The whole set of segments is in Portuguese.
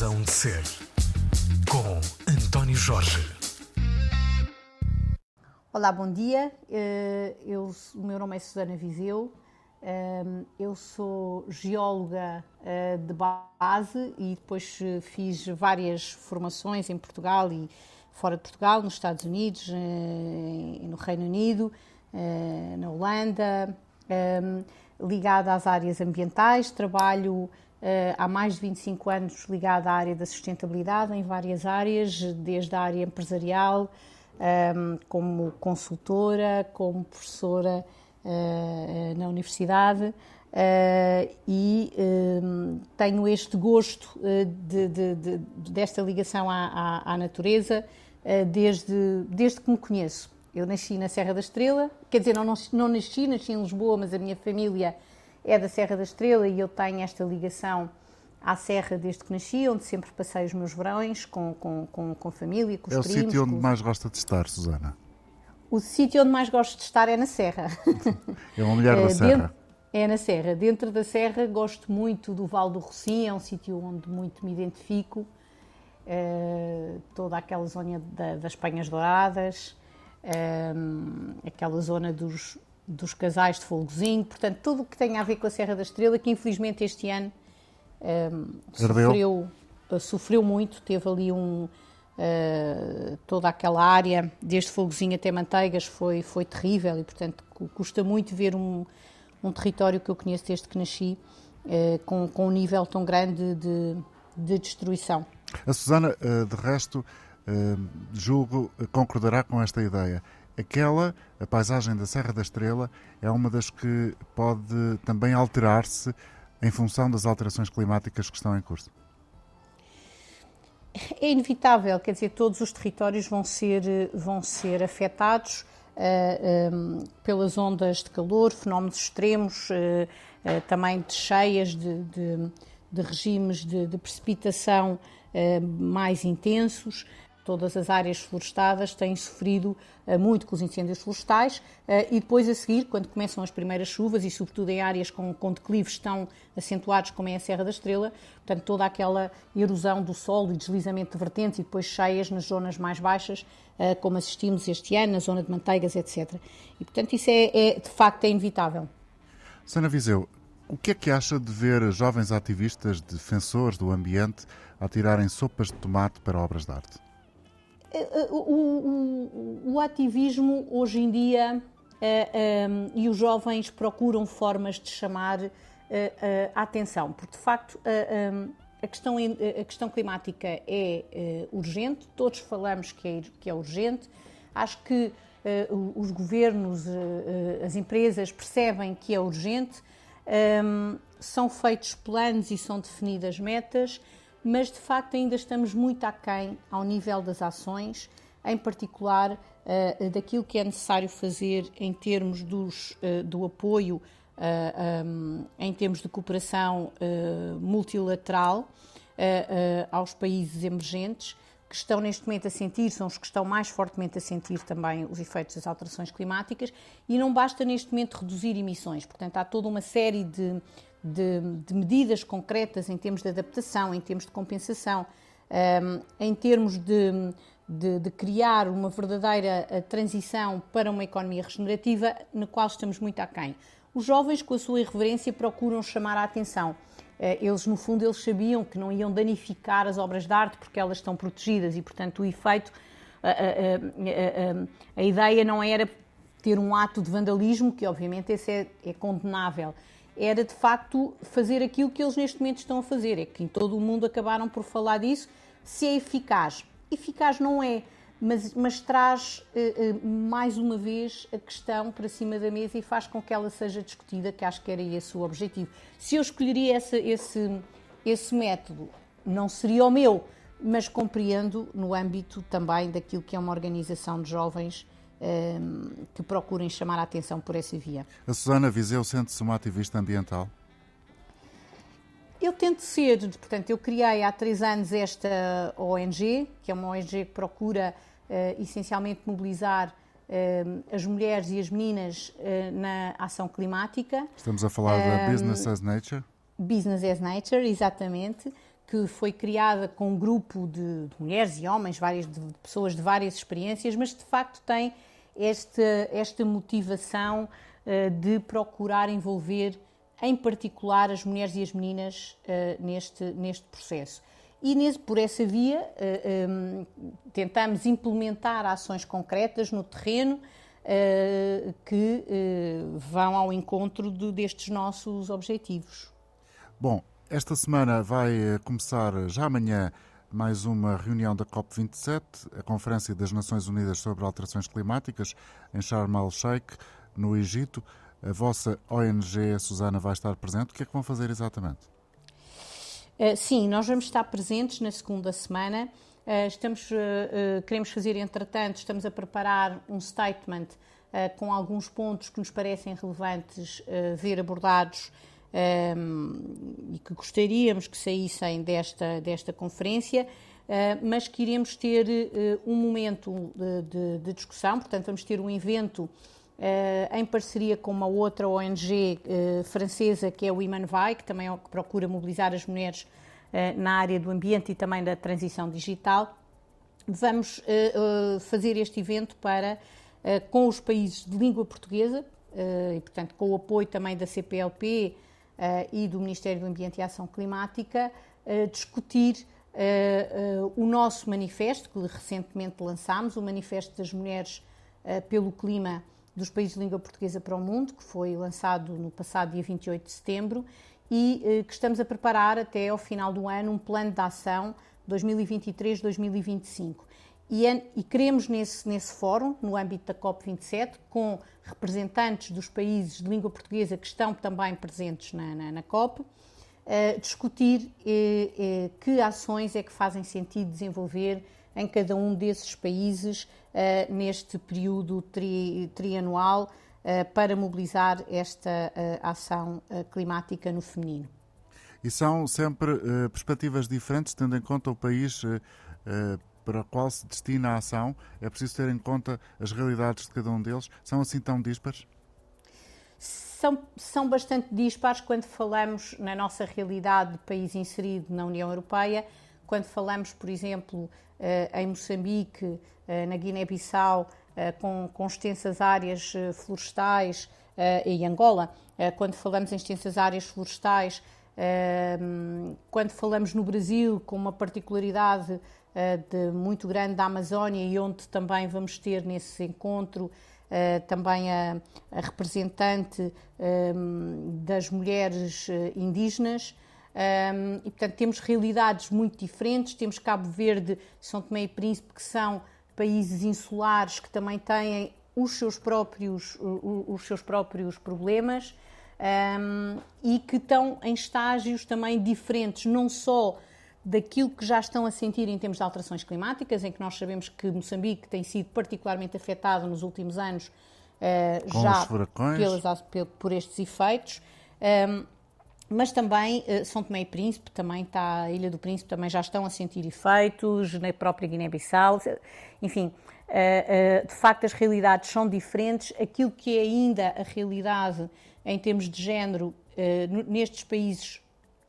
Razão de Ser, com António Jorge. Olá, bom dia. Eh, eu, o meu nome é Susana Viseu. Eh, eu sou geóloga eh, de base e depois fiz várias formações em Portugal e fora de Portugal, nos Estados Unidos, no Reino Unido, na Holanda, ligada às áreas ambientais. Trabalho há mais de 25 anos ligada à área da sustentabilidade, em várias áreas, desde a área empresarial, ehm, como consultora, como professora uh, na universidade. Uh, e ehm, tenho este gosto de, de, de, desta ligação à, à, à natureza desde, desde que me conheço. Eu nasci na Serra da Estrela, quer dizer, não, não, não nasci, nasci em Lisboa, mas a minha família é da Serra da Estrela e eu tenho esta ligação à Serra desde que nasci, onde sempre passei os meus verões com, com, com, com família, com os É o primos, sítio onde com... mais gosta de estar, Susana? O sítio onde mais gosto de estar é na Serra. É uma mulher da Eh, Serra. dentro- É na Serra. Dentro da Serra gosto muito do Val do Rocim, é um sítio onde muito me identifico. Eh, toda aquela zona da- das Penhas Douradas, eh, aquela zona dos, dos casais de Folgozinho, portanto, tudo o que tem a ver com a Serra da Estrela, que infelizmente este ano eh, Ardeu? sofreu, eh, sofreu muito, teve ali um. eh, toda aquela área, desde Folgozinho até Manteigas, foi, foi terrível e, portanto, cu- custa muito ver um, um território que eu conheço desde que nasci eh, com, com um nível tão grande de, de destruição. A Susana, eh, de resto, julgo, concordará com esta ideia. Aquela, a paisagem da Serra da Estrela, é uma das que pode também alterar-se em função das alterações climáticas que estão em curso. É inevitável, quer dizer, todos os territórios vão ser, eh, vão ser afetados eh, em, pelas ondas de calor, fenómenos extremos, eh, eh, também de cheias, de, de- de regimes de, de precipitação eh, mais intensos. Todas as áreas florestadas têm sofrido eh, muito com os incêndios florestais eh, e depois a seguir, quando começam as primeiras chuvas e sobretudo em áreas com, com declives tão acentuados como é a Serra da Estrela, portanto toda aquela erosão do solo e deslizamento de vertentes e depois cheias nas zonas mais baixas, eh, como assistimos este ano, na zona de Manteigas, etc. E portanto isso é, é, de facto é inevitável. Susana Viseu, o que é que acha de ver jovens ativistas, defensores do ambiente, a tirarem sopas de tomate para obras de arte? O, o- o- o ativismo hoje em dia eh, em, e os jovens procuram formas de chamar eh, eh, a atenção, porque de facto eh, em, a, questão, a questão climática é eh, urgente, todos falamos que é, que é urgente, acho que eh, os governos, eh, eh, as empresas percebem que é urgente, Hum, são feitos planos e são definidas metas, mas de facto ainda estamos muito aquém ao nível das ações, em particular eh, daquilo que é necessário fazer em termos dos, eh, do apoio, eh, um, em termos de cooperação multilateral aos países emergentes que estão neste momento a sentir, são os que estão mais fortemente a sentir também os efeitos das alterações climáticas, e não basta neste momento reduzir emissões. Portanto, há toda uma série de, de, de medidas concretas em termos de adaptação, em termos de compensação, um, em termos de, de, de criar uma verdadeira eh, transição para uma economia regenerativa, na qual estamos muito aquém. Os jovens, com a sua irreverência, procuram chamar a atenção. Eh, Eles, no fundo, eles sabiam que não iam danificar as obras de arte porque elas estão protegidas e, portanto, o efeito, a, a- a- a- a ideia não era ter um ato de vandalismo, que obviamente esse é, é condenável, era de facto fazer aquilo que eles neste momento estão a fazer, é que em todo o mundo acabaram por falar disso, se é eficaz. Eficaz não é, mas, mas traz eh, eh, mais uma vez a questão para cima da mesa e faz com que ela seja discutida, que acho que era esse o objetivo. Se eu escolheria esse, esse, esse método, não seria o meu, mas compreendo no âmbito também daquilo que é uma organização de jovens que procurem chamar a atenção por essa via. A Susana Viseu sente-se uma ativista ambiental? Eu tento ser, portanto, eu criei há três anos esta ONG, que é uma ONG que procura eh, essencialmente mobilizar eh, as mulheres e as meninas eh, na ação climática. Estamos a falar da Business as Nature? Business as Nature, exatamente, que foi criada com um grupo de, de mulheres e homens, várias de, de, pessoas de várias experiências, mas de facto tem esta, esta motivação uh, de procurar envolver, em particular, as mulheres e as meninas uh, neste, neste processo. E nesse, por essa via uh, um, tentamos implementar ações concretas no terreno que vão ao encontro de, destes nossos objetivos. Bom, esta semana vai eh, começar já amanhã mais uma reunião da COP27, a Conferência das Nações Unidas sobre Alterações Climáticas, em Sharm el-Sheikh, no Egito. A vossa ONG, Susana, vai estar presente. O que é que vão fazer exatamente? Uh, sim, nós vamos estar presentes na segunda semana. Uh, estamos, uh, queremos fazer, entretanto, estamos a preparar um statement com alguns pontos que nos parecem relevantes ver abordados um, e que gostaríamos que saíssem desta, desta conferência, uh, mas que iremos ter uh, um momento de, de, de, discussão, portanto, vamos ter um evento uh, em parceria com uma outra ONG francesa, que é o Women Vai, que também é que procura mobilizar as mulheres na área do ambiente e também da transição digital. Vamos fazer este evento para, com os países de língua portuguesa, e, portanto, com o apoio também da CPLP, e do Ministério do Ambiente e Ação Climática uh, discutir uh, o nosso manifesto, que recentemente lançámos, o Manifesto das Mulheres pelo Clima dos Países de Língua Portuguesa para o Mundo, que foi lançado no passado dia 28 de setembro, e que estamos a preparar até ao final do ano um plano de ação 2023-2025. E, e, queremos nesse, nesse fórum, no âmbito da COP27, com representantes dos países de língua portuguesa que estão também presentes na, na, na COP, uh, discutir uh, uh, que ações é que fazem sentido desenvolver em cada um desses países neste período tri, trianual para mobilizar esta ação climática no feminino. E são sempre perspectivas diferentes, tendo em conta o país para o qual se destina a ação, é preciso ter em conta as realidades de cada um deles. São assim tão dispares? São, são bastante dispares quando falamos na nossa realidade de país inserido na União Europeia, quando falamos, por exemplo, eh, em Moçambique, eh, na Guiné-Bissau, eh, com, com extensas áreas florestais, e Angola, quando falamos em extensas áreas florestais, quando falamos no Brasil, com uma particularidade de, muito grande da Amazónia e onde também vamos ter nesse encontro Uh, também a, a representante ehm, das mulheres uh, indígenas. Ehm, e, portanto, temos realidades muito diferentes. Temos Cabo Verde, São Tomé e Príncipe, que são países insulares que também têm os seus próprios, os, os seus próprios problemas um, ehm, e que estão em estágios também diferentes, não só daquilo que já estão a sentir em termos de alterações climáticas, em que nós sabemos que Moçambique tem sido particularmente afetado nos últimos anos uh, já pelas, por estes efeitos. Um, ehm, mas também uh, São Tomé e Príncipe, também está, a Ilha do Príncipe também já estão a sentir efeitos, na própria Guiné-Bissau, enfim, uh, uh, de facto as realidades são diferentes. Aquilo que é ainda a realidade em termos de género nestes países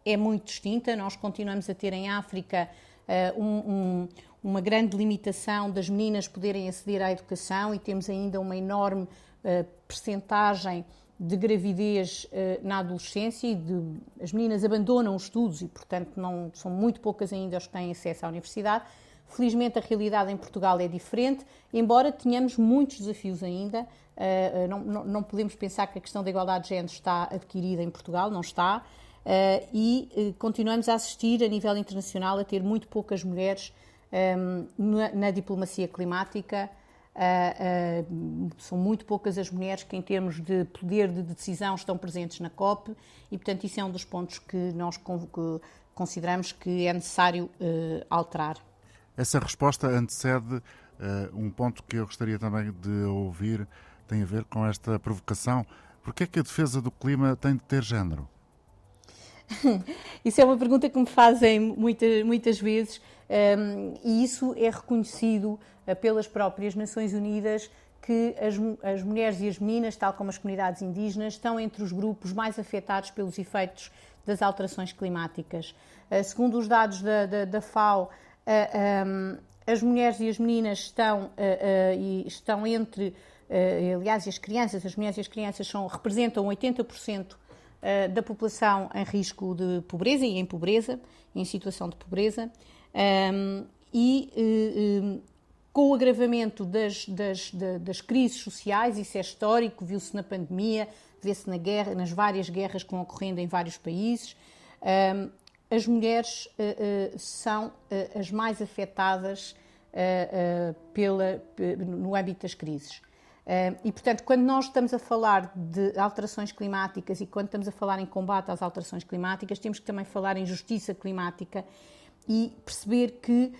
é muito distinta. Nós continuamos a ter em África uh, um, um, uma grande limitação das meninas poderem aceder à educação e temos ainda uma enorme uh, percentagem de gravidez uh, na adolescência e de, as meninas abandonam os estudos e, portanto, não, são muito poucas ainda as que têm acesso à universidade. Felizmente, a realidade em Portugal é diferente, embora tenhamos muitos desafios ainda. Uh, não, não, não podemos pensar que a questão da igualdade de género está adquirida em Portugal, não está. Uh, e uh, continuamos a assistir a nível internacional a ter muito poucas mulheres um, ehm, na, na, diplomacia climática. Uh, são muito poucas as mulheres que, em termos de poder de decisão, estão presentes na COP e, portanto, isso é um dos pontos que nós consideramos que é necessário alterar. Essa resposta antecede um ponto que eu gostaria também de ouvir, tem a ver com esta provocação. Porquê é que a defesa do clima tem de ter género? isso é uma pergunta que me fazem muitas, muitas vezes um, e isso é reconhecido uh, pelas próprias Nações Unidas que as, as, mulheres e as meninas, tal como as comunidades indígenas, estão entre os grupos mais afetados pelos efeitos das alterações climáticas. Uh, segundo os dados da, da, da FAO, uh, um, as mulheres e as meninas estão, uh, estão entre, aliás, as crianças, as mulheres e as crianças são, representam 80% da população em risco de pobreza e em pobreza, em situação de pobreza. Um, e com o agravamento das, das, das, crises sociais, isso é histórico, viu-se na pandemia, vê-se na guerra, nas várias guerras que vão ocorrendo em vários países. as mulheres uh, uh, são uh, as mais afetadas pela, no âmbito das crises. E, portanto, quando nós estamos a falar de alterações climáticas e quando estamos a falar em combate às alterações climáticas, temos que também falar em justiça climática e perceber que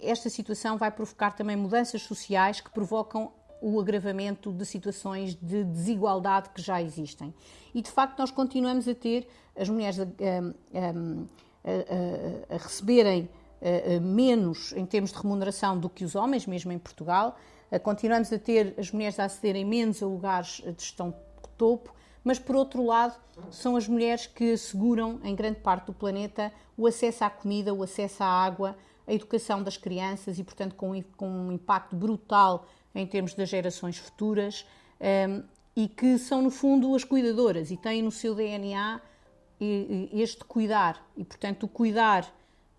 esta situação vai provocar também mudanças sociais que provocam o agravamento de situações de desigualdade que já existem. E de facto, nós continuamos a ter as mulheres a, a, a, a receberem menos em termos de remuneração do que os homens, mesmo em Portugal. Continuamos a ter as mulheres a acederem menos a lugares de gestão topo, mas por outro lado, são as mulheres que asseguram em grande parte do planeta o acesso à comida, o acesso à água, a educação das crianças e, portanto, com, com um impacto brutal em termos das gerações futuras um, ehm, e que são, no fundo, as cuidadoras e têm no seu DNA este cuidar. E, portanto, o cuidar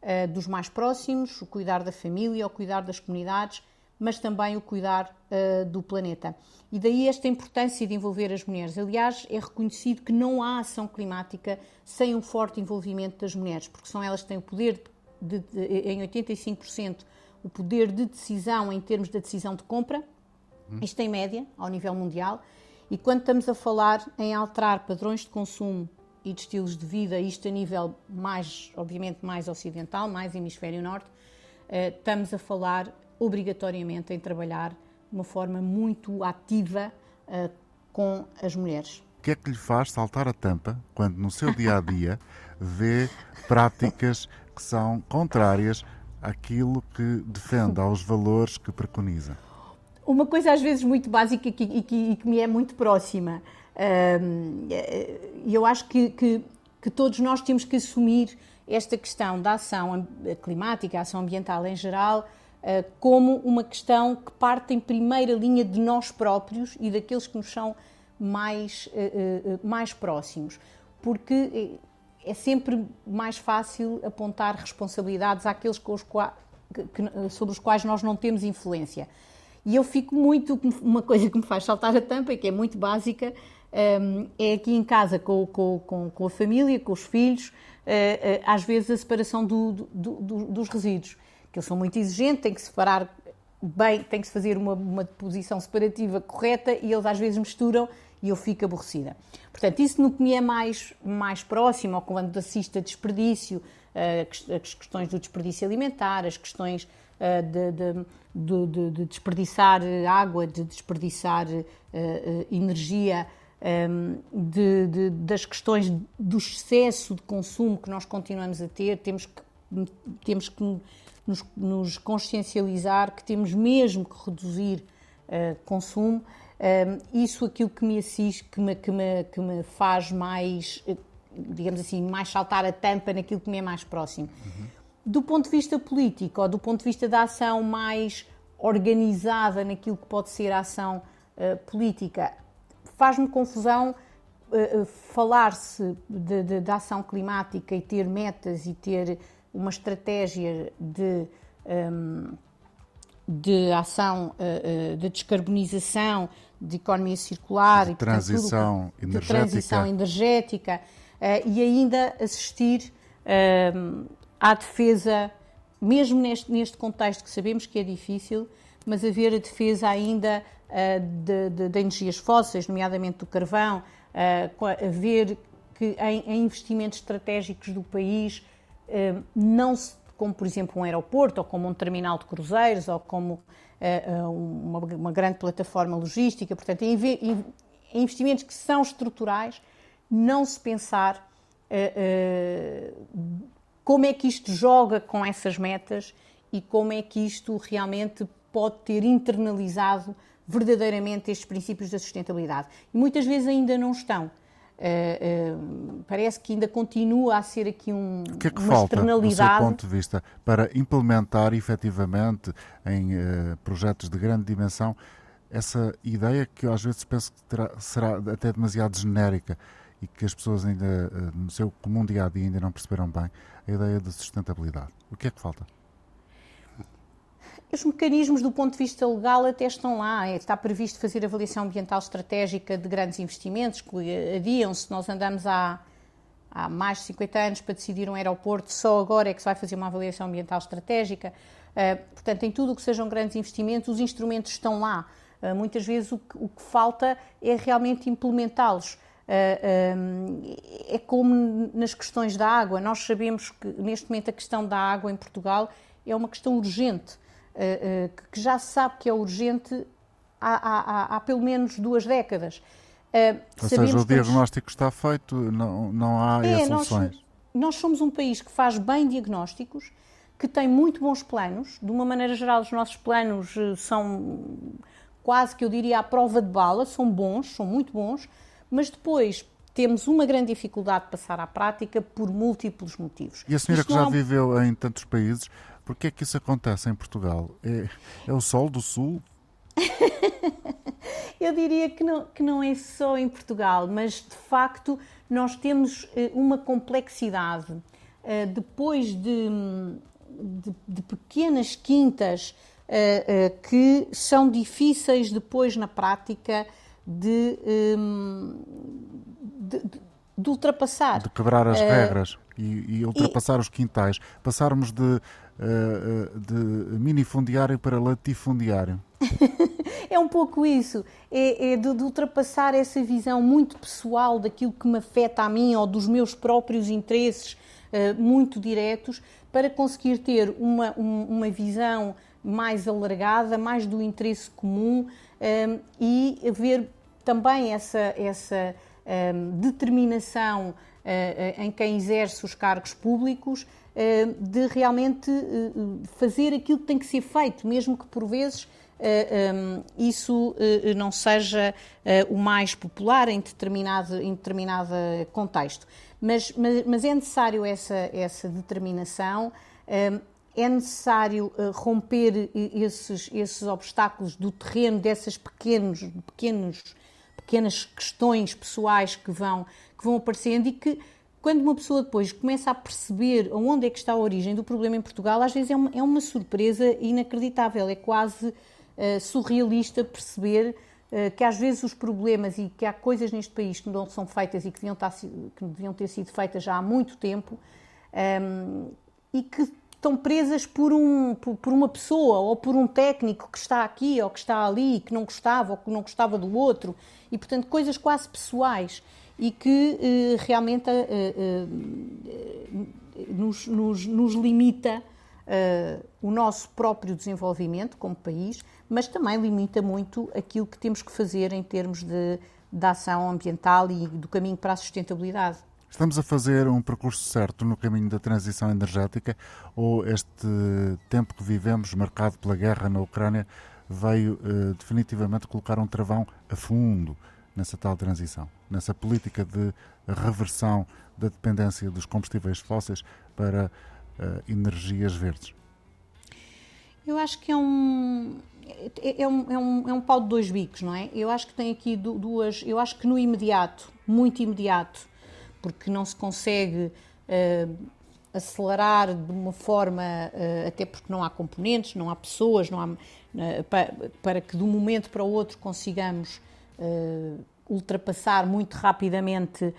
uh, dos mais próximos, o cuidar da família, o cuidar das comunidades, mas também o cuidar uh, do planeta. E daí esta importância de envolver as mulheres. Aliás, é reconhecido que não há ação climática sem um forte envolvimento das mulheres, porque são elas que têm o poder de de, de, em 85% o poder de decisão em termos da decisão de compra, hum. isto em média, ao nível mundial, e quando estamos a falar em alterar padrões de consumo e de estilos de vida, isto a nível mais, obviamente, mais ocidental, mais hemisfério norte, eh, estamos a falar obrigatoriamente em trabalhar de uma forma muito ativa eh, com as mulheres. O que é que lhe faz saltar a tampa quando no seu dia a dia vê práticas que são contrárias àquilo que defende, aos valores que preconiza? Uma coisa às vezes muito básica e que, e que, e que me é muito próxima. E eu acho que, que, que todos nós temos que assumir esta questão da ação climática, a ação ambiental em geral, como uma questão que parte em primeira linha de nós próprios e daqueles que nos são mais, ah, ah, mais próximos. Porque eh, é sempre mais fácil apontar responsabilidades àqueles com os sobre os quais nós não temos influência. E eu fico muito. Uma coisa que me faz saltar a tampa e que é muito básica é aqui em casa com, com, com, a família, com os filhos, às vezes a separação do, do, do, dos resíduos. Que eles são muito exigentes, têm que separar bem, tem que se fazer uma, uma deposição separativa correta e eles às vezes misturam e eu fico aborrecida. Portanto, isso no que me é mais, mais próximo, ou quando assisto a desperdício, eh, as questões do desperdício alimentar, as questões eh, de, de, de, de desperdiçar água, de desperdiçar eh, energia, de, das questões do excesso de consumo que nós continuamos a ter, temos que, temos que nos, nos consciencializar que temos mesmo que reduzir uh, consumo um, isso aquilo que me assiste, que me, que me, que me faz mais, eh, digamos assim, mais saltar a tampa naquilo que me é mais próximo. Uhum. Do ponto de vista político, ou do ponto de vista da ação mais organizada naquilo que pode ser a ação uh, política, faz-me confusão falar-se da ação climática e ter metas e ter uma estratégia de. Um, de ação de descarbonização de economia circular de e transição portanto, energética, de transição energética uh, e ainda assistir uh, à defesa, mesmo neste, neste contexto que sabemos que é difícil, mas haver a defesa ainda de, de, de, energias fósseis, nomeadamente do carvão, haver que em, em, investimentos estratégicos do país não se como por exemplo um aeroporto, ou como um terminal de cruzeiros, ou como uh, uma, uma, grande plataforma logística. Portanto, em, investimentos que são estruturais, não se pensar uh, como é que isto joga com essas metas e como é que isto realmente pode ter internalizado verdadeiramente estes princípios da sustentabilidade. E muitas vezes ainda não estão. Uh, uh, parece que ainda continua a ser aqui um, o que é que uma falta, externalidade. do seu ponto de vista, para implementar efetivamente em uh, projetos de grande dimensão essa ideia que eu às vezes penso que terá, será até demasiado genérica e que as pessoas ainda, no seu comum dia a dia, ainda não perceberam bem, a ideia de sustentabilidade. O que é que falta? Os mecanismos do ponto de vista legal até estão lá. É, está previsto fazer avaliação ambiental estratégica de grandes investimentos que adiam-se. Nós andamos há, há mais de 50 anos para decidir um aeroporto, só agora é que se vai fazer uma avaliação ambiental estratégica. Uh, portanto, em tudo o que sejam grandes investimentos, os instrumentos estão lá. Uh, muitas vezes o que, o que, falta é realmente implementá-los. Um, é como nas questões da água. Nós sabemos que neste momento a questão da água em Portugal é uma questão urgente. Eh, eh, que já se sabe que é urgente há, há, há pelo menos duas décadas. Uh, Ou seja, o diagnóstico está feito, não, não há é, soluções. Nós, nós somos um país que faz bem diagnósticos, que tem muito bons planos. De uma maneira geral, os nossos planos são quase que eu diria à prova de bala, são bons, são muito bons, mas depois temos uma grande dificuldade de passar à prática por múltiplos motivos. E a senhora Isto que já viveu em tantos países, Porquê é que isso acontece em Portugal? É, é o sol do sul? Eu diria que não, que não é só em Portugal, mas de facto nós temos eh, uma complexidade. Eh, depois de, de, de pequenas quintas eh, que são difíceis depois na prática de, de, de ultrapassar. De quebrar as regras e, e ultrapassar e, os quintais. Passarmos de eh, de minifundiário para latifundiário. é um pouco isso, é, é de, de, ultrapassar essa visão muito pessoal daquilo que me afeta a mim ou dos meus próprios interesses uh, muito diretos para conseguir ter uma, um, uma visão mais alargada, mais do interesse comum um, e ver também essa, essa um, determinação uh, em quem exerce os cargos públicos de realmente eh, fazer aquilo que tem que ser feito, mesmo que por vezes eh, isso não seja o mais popular em determinado, em determinado contexto. Mas, mas, é necessário essa, essa determinação, é necessário romper esses, esses obstáculos do terreno, dessas pequenos, pequenos, pequenas questões pessoais que vão, que vão aparecendo e que quando uma pessoa depois começa a perceber onde é que está a origem do problema em Portugal, às vezes é uma, é uma surpresa inacreditável, é quase uh, surrealista perceber uh, que às vezes os problemas e que há coisas neste país que não são feitas e que deviam, estar, que deviam ter sido feitas já há muito tempo um, ehm, e que estão presas por, um, por, por, uma pessoa ou por um técnico que está aqui ou que está ali, que não gostava ou que não gostava do outro, e portanto coisas quase pessoais e que eh, realmente eh, eh, nos, nos, nos, limita o nosso próprio desenvolvimento como país, mas também limita muito aquilo que temos que fazer em termos de, de ação ambiental e do caminho para a sustentabilidade. Estamos a fazer um percurso certo no caminho da transição energética ou este tempo que vivemos, marcado pela guerra na Ucrânia, veio definitivamente colocar um travão a fundo nessa tal transição, nessa política de reversão da dependência dos combustíveis fósseis para uh, energias verdes? Eu acho que é um, é, é, um, é, um, é um pau de dois bicos, não é? Eu acho que tem aqui duas. Eu acho que no imediato, muito imediato, porque não se consegue uh, acelerar de uma forma, uh, até porque não há componentes, não há pessoas, não há, uh, para, para, que de um momento para o outro consigamos ultrapassar muito rapidamente uh,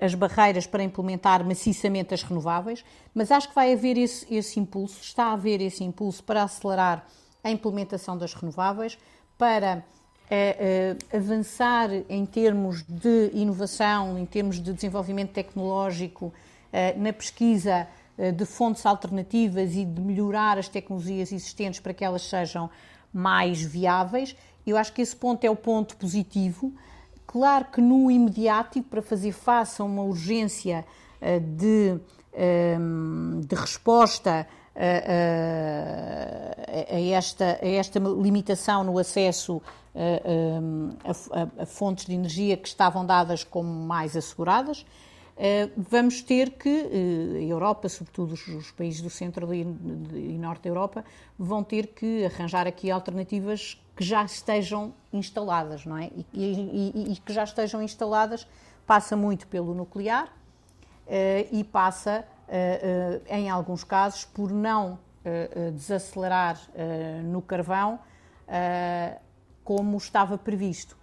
as barreiras para implementar maciçamente as renováveis, mas acho que vai haver esse, esse impulso, está a haver esse impulso para acelerar a implementação das renováveis, para uh, avançar em termos de inovação, em termos de desenvolvimento tecnológico, na pesquisa de fontes alternativas e de melhorar as tecnologias existentes para que elas sejam mais viáveis eu acho que esse ponto é o ponto positivo. Claro que no imediato, e para fazer face a uma urgência eh, de, ehm, de resposta a, esta, a esta limitação no acesso a, a, a, fontes de energia que estavam dadas como mais asseguradas, vamos ter que, a Europa, sobretudo os, países do centro e, norte da Europa, vão ter que arranjar aqui alternativas que já estejam instaladas, não é? E, e, e que já estejam instaladas passa muito pelo nuclear e passa eh, eh, em alguns casos, por não eh, desacelerar no carvão como estava previsto.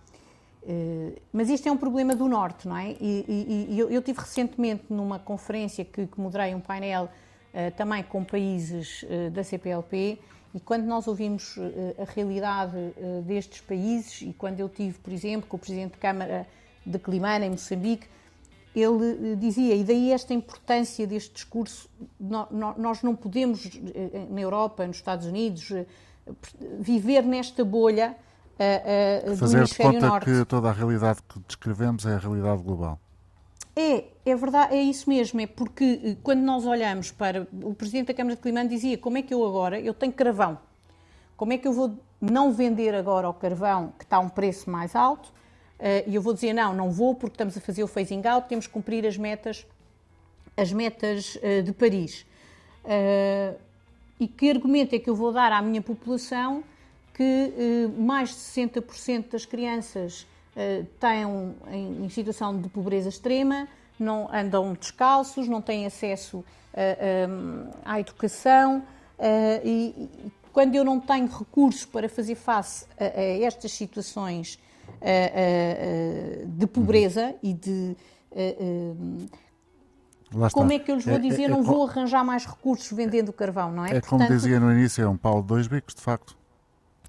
Mas isto é um problema do Norte, não é? E, e eu, eu tive recentemente numa conferência que, que moderei um painel também com países da CPLP e quando nós ouvimos a realidade destes países e quando eu tive, por exemplo, com o Presidente de Câmara de Climana, em Moçambique, ele eh, dizia, e daí esta importância deste discurso, nós não podemos, eh, na Europa, nos Estados Unidos, eh, viver nesta bolha uh, uh, Fazer do hemisfério conta norte. que toda a realidade que descrevemos é a realidade global. É, é verdade, é isso mesmo, é porque quando nós olhamos para, o Presidente da Câmara de Climano dizia, como é que eu agora, eu tenho carvão, como é que eu vou não vender agora o carvão que está a um preço mais alto, eh, e eu vou dizer, não, não vou porque estamos a fazer o phasing out, temos que cumprir as metas, as metas eh, de Paris. Eh, e que argumento é que eu vou dar à minha população que mais de 60% das crianças estão em situação de pobreza extrema, não andam descalços, não têm acesso à educação e quando eu não tenho recursos para fazer face a, estas situações de pobreza uhum. e de. como é que eu lhes vou é, dizer? É, é, não vou arranjar mais recursos vendendo carvão, não é? É como dizia no início, é um pau de dois bicos, de facto.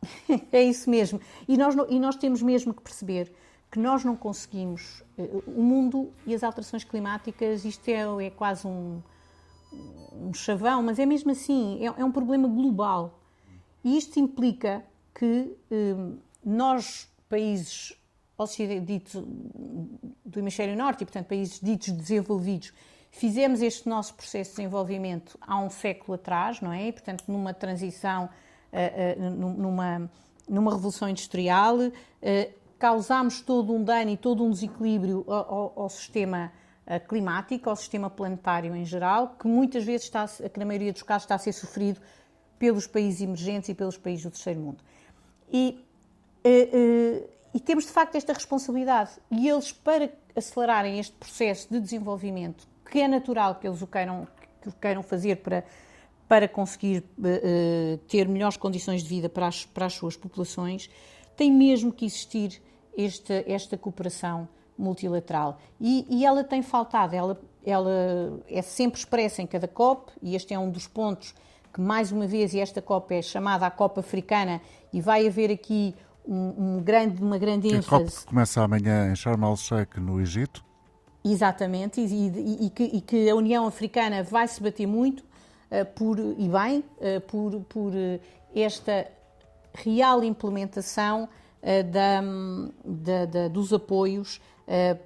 é isso mesmo. E nós, e nós temos mesmo que perceber que nós não conseguimos. O mundo e as alterações climáticas, isto é, é quase um, um chavão, mas é mesmo assim, é, é um problema global. E isto implica que nós países ditos do hemisfério norte e, portanto, países ditos desenvolvidos, fizemos este nosso processo de desenvolvimento há um século atrás, não é? E, portanto, numa transição, eh, eh, numa, numa revolução industrial, eh, causámos todo um dano e todo um desequilíbrio ao, ao sistema climático, ao sistema planetário em geral, que muitas vezes está, que na maioria dos casos está a ser sofrido pelos países emergentes e pelos países do terceiro mundo. E eh, eh, e temos de facto esta responsabilidade. E eles, para acelerarem este processo de desenvolvimento, que é natural que eles o queiram, que o queiram fazer para, para conseguir uh, ter melhores condições de vida para as, para as suas populações, tem mesmo que existir esta, esta cooperação multilateral. E, e, ela tem faltado, ela, ela é sempre expressa em cada COP, e este é um dos pontos que, mais uma vez, e esta COP é chamada a COP africana, e vai haver aqui um, um grande, uma grande ênfase. A COP começa amanhã em Sharm el-Sheikh, no Egito. Exatamente, e, e, e, que, e, que, a União Africana vai se bater muito, por, e bem, uh, por, por uh, esta real implementação da, da, da, dos apoios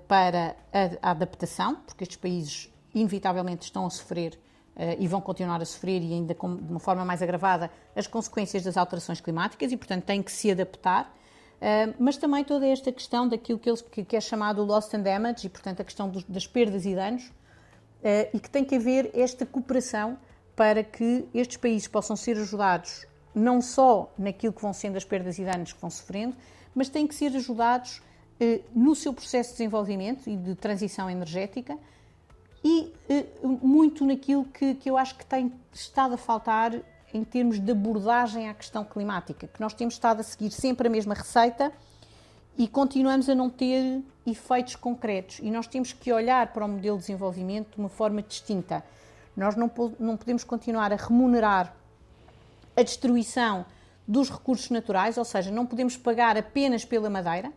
para a, adaptação, porque estes países inevitavelmente estão a sofrer Uh, e vão continuar a sofrer, e ainda com, de uma forma mais agravada, as consequências das alterações climáticas e, portanto, têm que se adaptar. Uh, mas também toda esta questão daquilo que, eles, que, que é chamado loss and damage, e, portanto, a questão dos, das perdas e danos, uh, e que tem que haver esta cooperação para que estes países possam ser ajudados não só naquilo que vão sendo as perdas e danos que vão sofrendo, mas têm que ser ajudados no seu processo de desenvolvimento e de transição energética, e uh, muito naquilo que, que eu acho que tem estado a faltar em termos de abordagem à questão climática, que nós temos estado a seguir sempre a mesma receita e continuamos a não ter efeitos concretos. E nós temos que olhar para o modelo de desenvolvimento de uma forma distinta. Nós não, não podemos continuar a remunerar a destruição dos recursos naturais, ou seja, não podemos pagar apenas pela madeira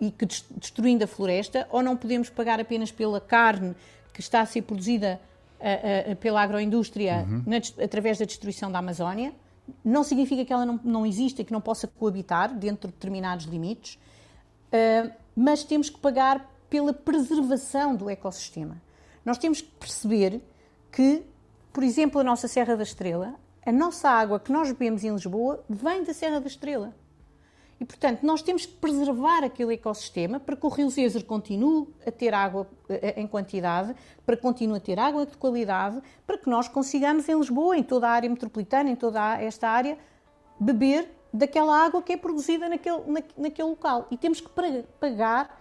e que destruindo a floresta, ou não podemos pagar apenas pela carne que está a ser produzida pela agroindústria uhum. na, através da destruição da Amazónia. Não significa que ela não, não exista e que não possa coabitar dentro de determinados limites, uh, mas temos que pagar pela preservação do ecossistema. Nós temos que perceber que por exemplo, a nossa Serra da Estrela, a nossa água que nós bebemos em Lisboa vem da Serra da Estrela. E, portanto, nós temos que preservar aquele ecossistema para que o Rio Zezer continue a ter água eh, em quantidade, para que continue a ter água de qualidade, para que nós consigamos em Lisboa, em toda a área metropolitana, em toda esta área, beber daquela água que é produzida naquele, naquele local. E temos que pagar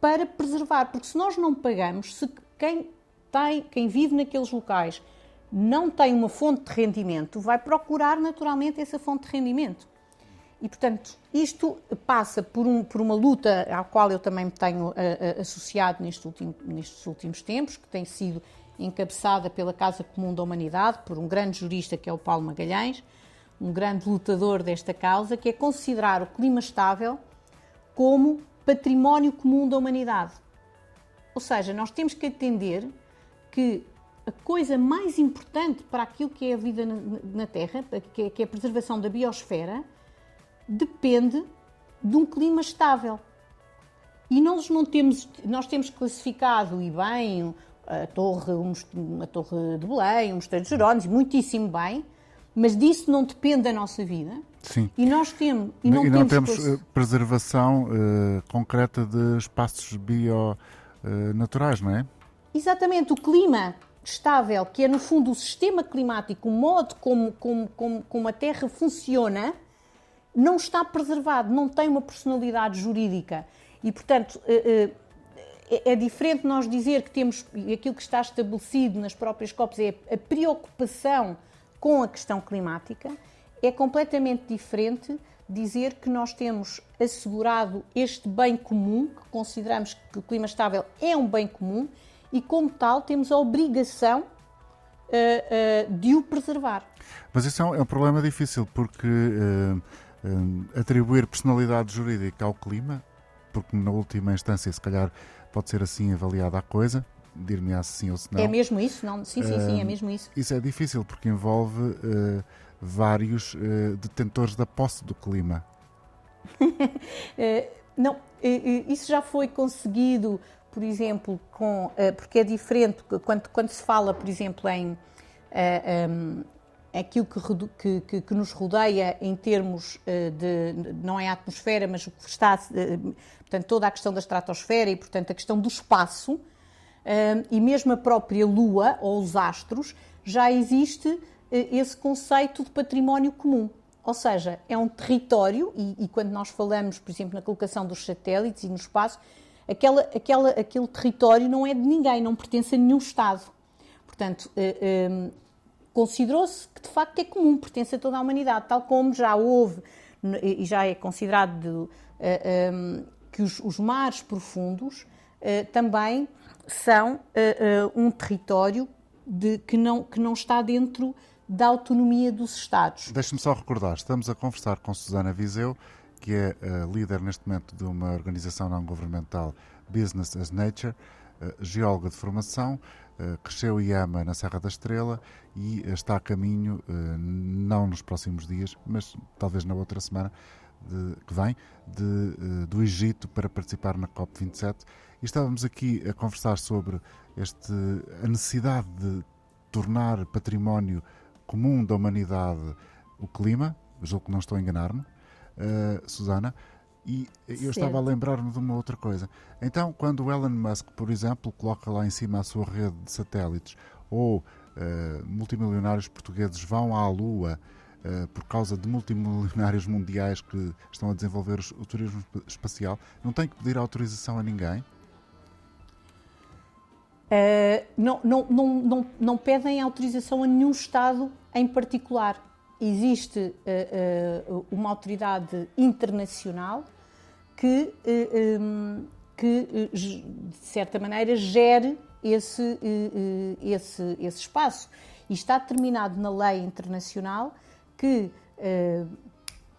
para preservar, porque se nós não pagamos, se quem, tem, quem vive naqueles locais não tem uma fonte de rendimento, vai procurar naturalmente essa fonte de rendimento. E, portanto, isto passa por, um, por uma luta à qual eu também me tenho uh, uh, associado neste último, nestes últimos tempos, que tem sido encabeçada pela Casa Comum da Humanidade, por um grande jurista que é o Paulo Magalhães, um grande lutador desta causa, que é considerar o clima estável como património comum da humanidade. Ou seja, nós temos que entender que a coisa mais importante para aquilo que é a vida na, na Terra, que é, que é a preservação da biosfera, depende de um clima estável. E nós não temos, nós temos classificado e bem a torre, a torre de Belém, o Mosteiro de Jerónimos, muitíssimo bem, mas disso não depende da nossa vida. Sim. E nós temos e não, e não temos, temos eh, preservação uh, concreta de espaços bio uh, naturais, não é? Exatamente, o clima estável, que é no fundo o sistema climático, o modo como, como, como, como a Terra funciona, não está preservado, não tem uma personalidade jurídica. E, portanto, eh, eh, é diferente nós dizer que temos, aquilo que está estabelecido nas próprias COPs é a preocupação com a questão climática, é completamente diferente dizer que nós temos assegurado este bem comum, que consideramos que o clima estável é um bem comum e, como tal, temos a obrigação uh, uh, de o preservar. Mas isso é um, é um problema difícil, porque uh, atribuir personalidade jurídica ao clima, porque na última instância, se calhar, pode ser assim avaliada a coisa, dir-me sim ou se não. É mesmo isso? Não? Sim, sim, sim, é mesmo isso. Isso é difícil porque envolve vários detentores da posse do clima. não, isso já foi conseguido, por exemplo, com. porque é diferente quando, quando se fala, por exemplo, em. Um, aquilo que, que, que, nos rodeia em termos eh, de, não é a atmosfera, mas o que está, eh, portanto, toda a questão da estratosfera e, portanto, a questão do espaço, eh, e mesmo a própria Lua ou os astros, já existe esse conceito de património comum. Ou seja, é um território, e, e quando nós falamos, por exemplo, na colocação dos satélites e no espaço, aquela, aquela, aquele território não é de ninguém, não pertence a nenhum Estado. Portanto, considerou-se que de facto é comum, pertence a toda a humanidade, tal como já houve e já é considerado de, eh, ehm, que os, os, mares profundos uh, também são um território de, que, não, que não está dentro da autonomia dos Estados. Deixe-me só recordar, estamos a conversar com Susana Viseu, que é líder neste momento de uma organização não governamental Business as Nature, geóloga de formação, eh, cresceu e ama na Serra da Estrela e está a caminho, não nos próximos dias, mas talvez na outra semana de, que vem, de, do Egito para participar na COP27. E estávamos aqui a conversar sobre este, a necessidade de tornar património comum da humanidade o clima, julgo que não estou a enganar-me, uh, Susana, e eu certo. estava a lembrar-me de uma outra coisa. Então, quando o Elon Musk, por exemplo, coloca lá em cima a sua rede de satélites, ou uh, multimilionários portugueses vão à Lua uh, por causa de multimilionários mundiais que estão a desenvolver o turismo espacial, não tem que pedir autorização a ninguém? Uh, não, não, não, não, não pedem autorização a nenhum Estado em particular existe uh, uh, uma autoridade internacional que, uh, um, que de certa maneira, gere esse, esse, esse espaço. E está determinado na lei internacional que,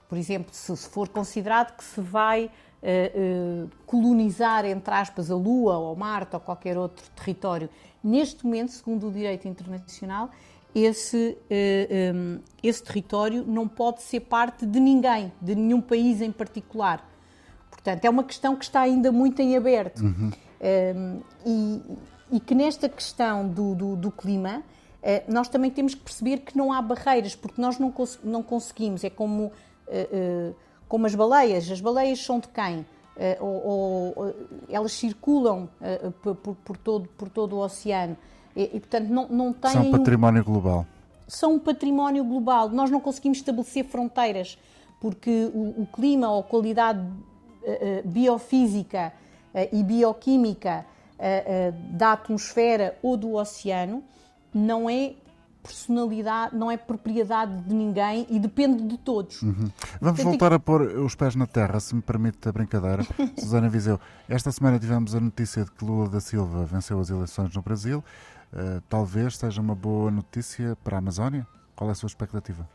por exemplo, se for considerado que se vai colonizar, entre aspas, a Lua ou Marte ou qualquer outro território, neste momento, segundo o direito internacional, esse, uh, um, esse território não pode ser parte de ninguém, de nenhum país em particular. Portanto, é uma questão que está ainda muito em aberto. Uhum. Um, e, e, que nesta questão do, do, do clima, nós também temos que perceber que não há barreiras, porque nós não, cons não conseguimos, é como, como as baleias. As baleias são de quem? Ou, ou, elas circulam por, por, todo, por todo o oceano e, e portanto, não, não têm. São património global. São um património global. Nós não conseguimos estabelecer fronteiras, porque o, o clima ou a qualidade uh, biofísica uh, e bioquímica uh, da atmosfera ou do oceano não é personalidade, não é propriedade de ninguém e depende de todos. Uhum. Vamos Portanto, voltar a pôr os pés na terra, se me permite a brincadeira. Susana Viseu, esta semana tivemos a notícia de que Lula da Silva venceu as eleições no Brasil. Uh, talvez seja uma boa notícia para a Amazónia? Qual é a sua expectativa?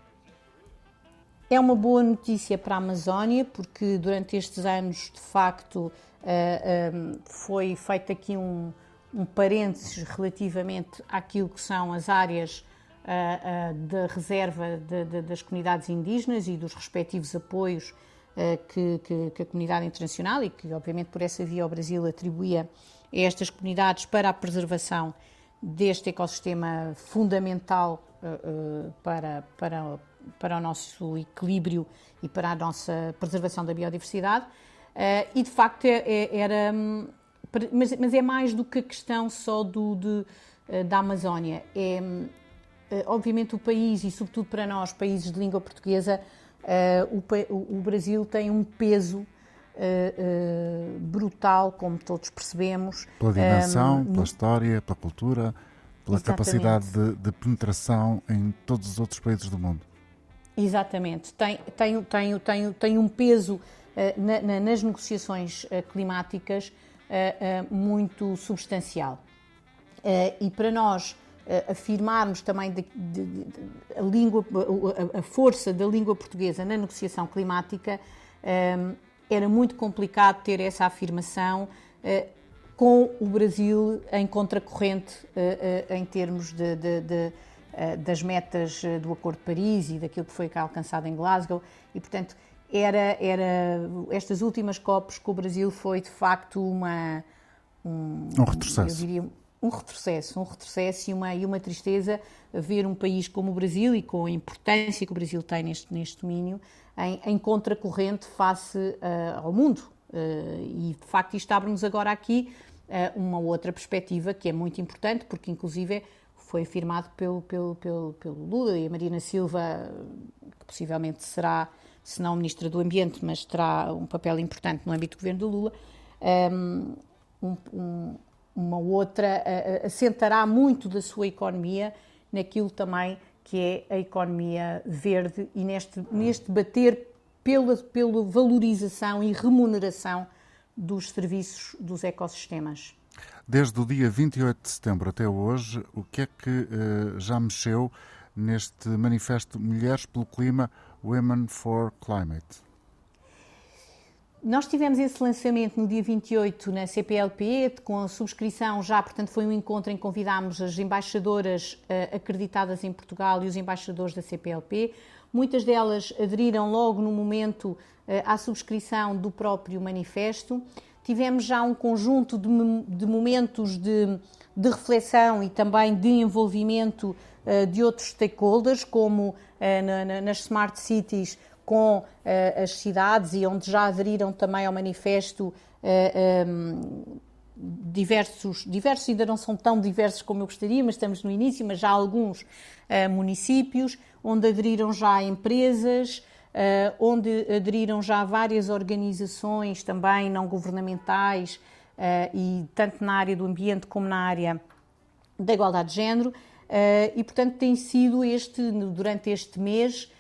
É uma boa notícia para a Amazónia, porque durante estes anos, de facto, uh, eh, um, eh, foi feito aqui um, um parênteses relativamente àquilo que são as áreas uh, uh, da reserva de, de, das comunidades indígenas e dos respectivos apoios que, que, que, a comunidade internacional e que, obviamente, por essa via o Brasil atribuía a estas comunidades para a preservação deste ecossistema fundamental uh, para, para, para o nosso equilíbrio e para a nossa preservação da biodiversidade. Uh, e de facto é, é, era. Mas, mas, é mais do que a questão só do, de, da Amazónia. É, obviamente, o país, e sobretudo para nós, países de língua portuguesa, o, o Brasil tem um peso uh, brutal, como todos percebemos. Pela dimensão, um, pela história, pela cultura, pela exatamente. capacidade de, de, penetração em todos os outros países do mundo. Exatamente. Tem, tem, tem, tem, tem um peso uh, na, na, nas negociações climáticas muito substancial. e para nós afirmarmos também de, de, de, a, língua, a, a, força da língua portuguesa na negociação climática, era muito complicado ter essa afirmação uh, com o Brasil em contracorrente uh, uh, em termos de, de, de, das metas do Acordo de Paris e daquilo que foi alcançado em Glasgow e, portanto, era, era estas últimas COPs com o Brasil foi de facto uma um, um retrocesso. Eu diria, um retrocesso, um retrocesso e uma, e uma tristeza ver um país como o Brasil e com a importância que o Brasil tem neste, neste domínio em, em contracorrente face uh, ao mundo. Uh, e de facto isto abre-nos agora aqui uh, uma outra perspectiva que é muito importante, porque inclusive foi afirmado pelo, pelo, pelo, pelo Lula e a Marina Silva, que possivelmente será, se não Ministra do Ambiente, mas terá um papel importante no âmbito do governo do Lula, um, um, uma outra, assentará muito da sua economia naquilo também que é a economia verde e neste, neste bater pela, pela valorização e remuneração dos serviços dos ecossistemas. Desde o dia 28 de setembro até hoje, o que é que uh, já mexeu neste manifesto Mulheres pelo Clima, Women for Climate? Nós tivemos esse lançamento no dia 28 na CPLP, com a subscrição já, portanto, foi um encontro em que convidámos as embaixadoras uh, acreditadas em Portugal e os embaixadores da CPLP. Muitas delas aderiram logo no momento uh, à subscrição do próprio manifesto. Tivemos já um conjunto de, de momentos de, de, reflexão e também de envolvimento uh, de outros stakeholders, como na, na, nas Smart Cities com uh, as cidades e onde já aderiram também ao manifesto uh, eh, um, ehm, diversos, diversos, ainda não são tão diversos como eu gostaria, mas estamos no início, mas já alguns uh, municípios, onde aderiram já empresas, uh, onde aderiram já várias organizações também não governamentais, uh, e tanto na área do ambiente como na área da igualdade de género, e portanto tem sido este, durante este mês,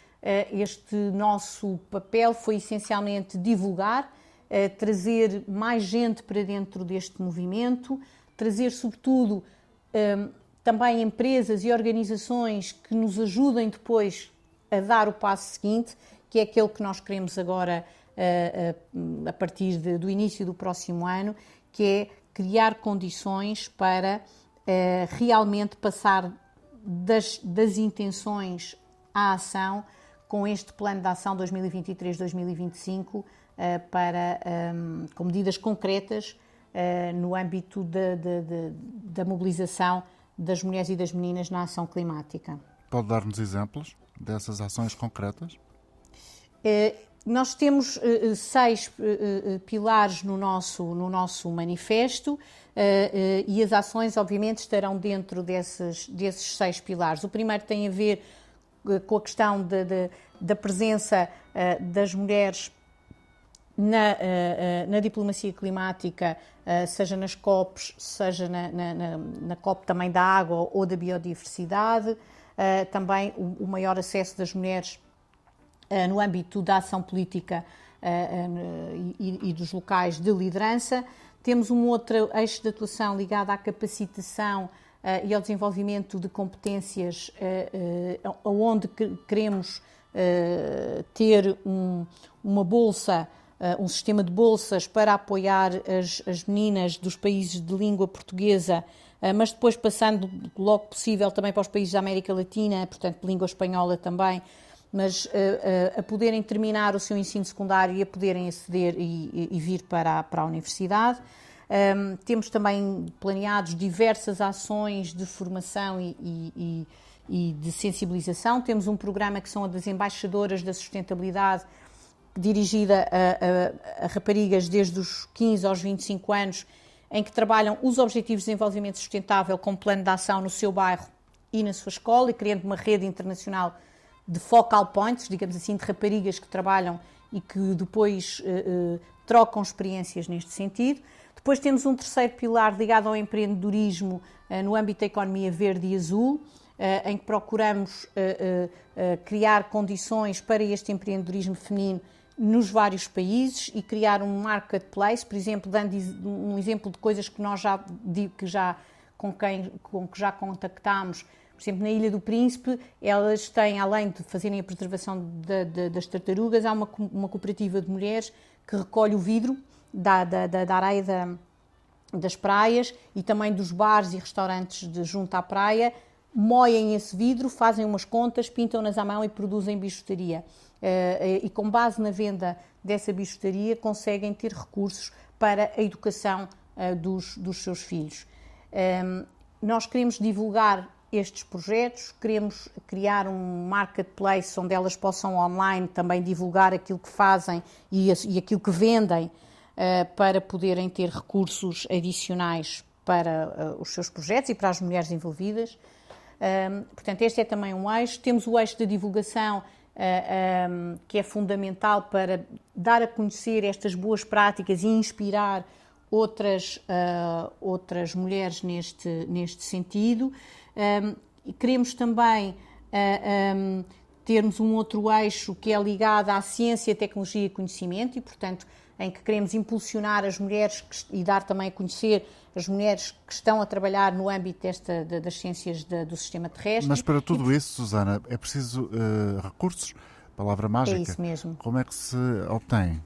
este nosso papel foi essencialmente divulgar, eh, trazer mais gente para dentro deste movimento, trazer, sobretudo, ehm, também empresas e organizações que nos ajudem depois a dar o passo seguinte, que é aquele que nós queremos agora eh, a partir do início do próximo ano, que é criar condições para realmente passar das, das intenções à ação com este plano de ação 2023-2025 eh, para, ehm, com medidas concretas eh, no âmbito da, da, da mobilização das mulheres e das meninas na ação climática. Pode dar-nos exemplos dessas ações concretas? É, nós temos seis pilares no nosso, no nosso manifesto e as ações, obviamente, estarão dentro desses, desses seis pilares. O primeiro tem a ver com a questão de, de, da presença das mulheres na, na, diplomacia climática, seja nas COPs, seja na, na, na, COP também da água ou da biodiversidade, também o, o maior acesso das mulheres eh, no âmbito da ação política eh, eh, e dos locais de liderança. Temos um outro eixo de atuação ligado à capacitação e ao desenvolvimento de competências, onde queremos ter um, uma bolsa, um sistema de bolsas para apoiar as, as meninas dos países de língua portuguesa mas depois passando logo possível também para os países da América Latina, portanto, de língua espanhola também, mas uh, a poderem terminar o seu ensino secundário e a poderem aceder e, e vir para a, para a universidade. Um, temos também planeados diversas ações de formação e, e, e, de sensibilização. Temos um programa que são as embaixadoras da sustentabilidade, dirigida a, a, a raparigas desde os 15 aos 25 anos, em que trabalham os Objetivos de Desenvolvimento Sustentável como plano de ação no seu bairro e na sua escola, e criando uma rede internacional de focal points, digamos assim, de raparigas que trabalham e que depois uh, uh, trocam experiências neste sentido. Depois temos um terceiro pilar ligado ao empreendedorismo uh, no âmbito da economia verde e azul, em que procuramos criar condições para este empreendedorismo feminino nos vários países e criar um marketplace, por exemplo, dando um exemplo de coisas que nós já, que já com quem com que já contactámos. Por exemplo, na Ilha do Príncipe, elas têm, além de fazerem a preservação de, de, das tartarugas, há uma, uma cooperativa de mulheres que recolhe o vidro da, da, da areia da, das praias e também dos bares e restaurantes de, junto à praia, moem esse vidro, fazem umas contas, pintam-nas à mão e produzem bijuteria. Uh, e com base na venda dessa bijuteria conseguem ter recursos para a educação uh, dos, dos seus filhos. Ehm, nós queremos divulgar estes projetos, queremos criar um marketplace onde elas possam online também divulgar aquilo que fazem e, aquilo que vendem para poderem ter recursos adicionais para uh, os seus projetos e para as mulheres envolvidas. Portanto, este é também um eixo. Temos o eixo da divulgação, um, que é fundamental para dar a conhecer estas boas práticas e inspirar outras, outras mulheres neste, neste sentido. Um, queremos também termos um outro eixo que é ligado à ciência, tecnologia e conhecimento e, portanto, em que queremos impulsionar as mulheres que, e dar também a conhecer as mulheres que estão a trabalhar no âmbito desta, das ciências de, do sistema terrestre. Mas para tudo isso, Susana, é preciso uh, recursos, palavra mágica. É isso mesmo. Como é que se obtém?